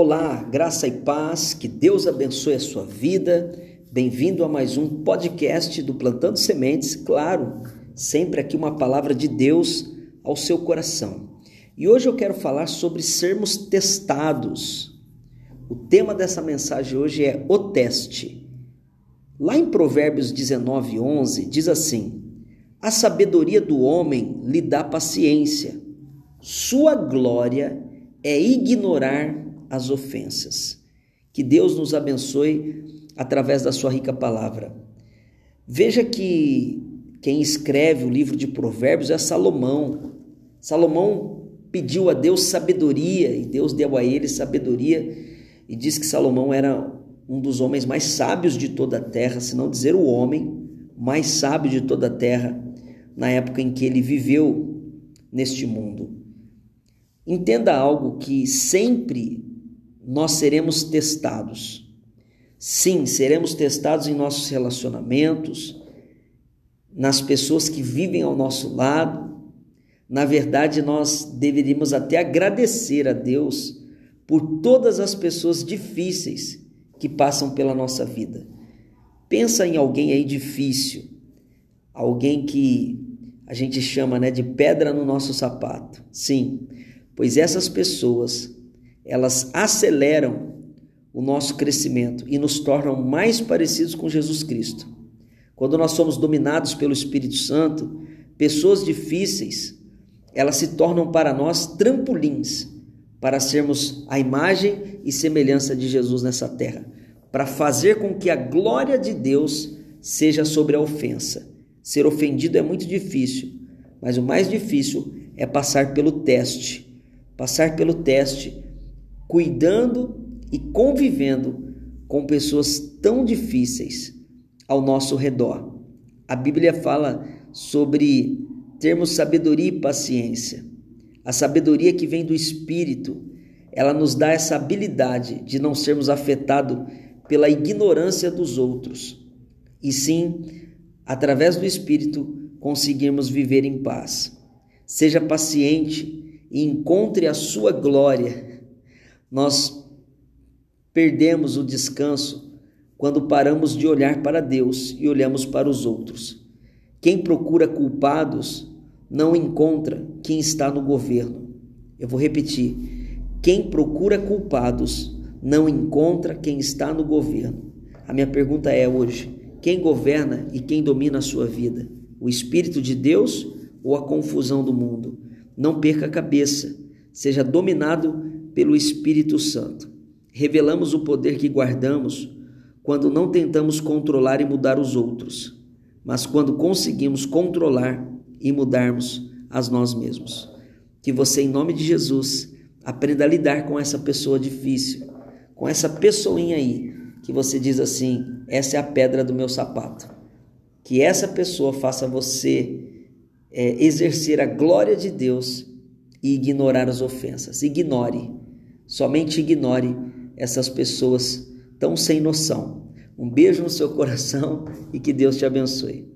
Olá, graça e paz, que Deus abençoe a sua vida. Bem-vindo a mais um podcast do Plantando Sementes, claro, sempre aqui uma palavra de Deus ao seu coração. E hoje eu quero falar sobre sermos testados. O tema dessa mensagem hoje é o teste. Lá em Provérbios 19, 11, diz assim: A sabedoria do homem lhe dá paciência, sua glória é ignorar as ofensas. Que Deus nos abençoe através da sua rica palavra. Veja que quem escreve o livro de Provérbios é Salomão. Salomão pediu a Deus sabedoria e Deus deu a ele sabedoria e diz que Salomão era um dos homens mais sábios de toda a terra, se não dizer o homem mais sábio de toda a terra na época em que ele viveu neste mundo. Entenda algo que sempre nós seremos testados. Sim, seremos testados em nossos relacionamentos, nas pessoas que vivem ao nosso lado. Na verdade, nós deveríamos até agradecer a Deus por todas as pessoas difíceis que passam pela nossa vida. Pensa em alguém aí difícil, alguém que a gente chama né, de pedra no nosso sapato. Sim, pois essas pessoas elas aceleram o nosso crescimento e nos tornam mais parecidos com Jesus Cristo. Quando nós somos dominados pelo Espírito Santo, pessoas difíceis, elas se tornam para nós trampolins para sermos a imagem e semelhança de Jesus nessa terra, para fazer com que a glória de Deus seja sobre a ofensa. Ser ofendido é muito difícil, mas o mais difícil é passar pelo teste. Passar pelo teste cuidando e convivendo com pessoas tão difíceis ao nosso redor. A Bíblia fala sobre termos sabedoria e paciência. A sabedoria que vem do Espírito, ela nos dá essa habilidade de não sermos afetados pela ignorância dos outros, e sim, através do Espírito, conseguirmos viver em paz. Seja paciente e encontre a sua glória nós perdemos o descanso quando paramos de olhar para Deus e olhamos para os outros. Quem procura culpados não encontra quem está no governo. Eu vou repetir: quem procura culpados não encontra quem está no governo. A minha pergunta é hoje: quem governa e quem domina a sua vida? O Espírito de Deus ou a confusão do mundo? Não perca a cabeça, seja dominado pelo Espírito Santo. Revelamos o poder que guardamos quando não tentamos controlar e mudar os outros, mas quando conseguimos controlar e mudarmos as nós mesmos. Que você, em nome de Jesus, aprenda a lidar com essa pessoa difícil, com essa pessoinha aí, que você diz assim: essa é a pedra do meu sapato. Que essa pessoa faça você é, exercer a glória de Deus e ignorar as ofensas. Ignore Somente ignore essas pessoas tão sem noção. Um beijo no seu coração e que Deus te abençoe.